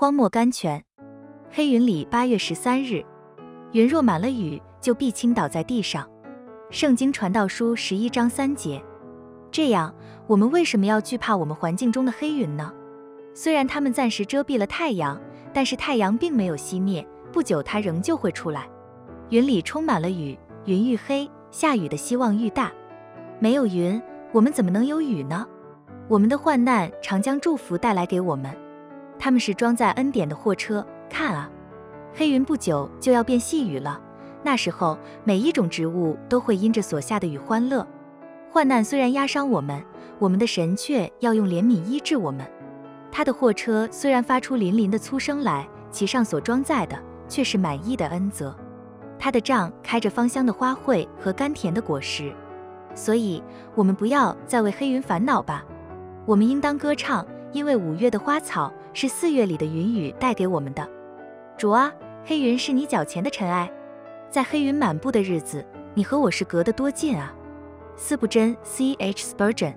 荒漠甘泉。黑云里八月十三日，云若满了雨，就必倾倒在地上。圣经传道书十一章三节。这样，我们为什么要惧怕我们环境中的黑云呢？虽然它们暂时遮蔽了太阳，但是太阳并没有熄灭，不久它仍旧会出来。云里充满了雨，云愈黑，下雨的希望愈大。没有云，我们怎么能有雨呢？我们的患难常将祝福带来给我们，他们是装载恩典的货车。看啊，黑云不久就要变细雨了，那时候每一种植物都会因着所下的雨欢乐。患难虽然压伤我们，我们的神却要用怜悯医治我们。他的货车虽然发出淋淋的粗声来，其上所装载的却是满意的恩泽。他的杖开着芳香的花卉和甘甜的果实，所以我们不要再为黑云烦恼吧。我们应当歌唱，因为五月的花草是四月里的云雨带给我们的。主啊，黑云是你脚前的尘埃，在黑云满布的日子，你和我是隔得多近啊！四不真 C H Spurgeon。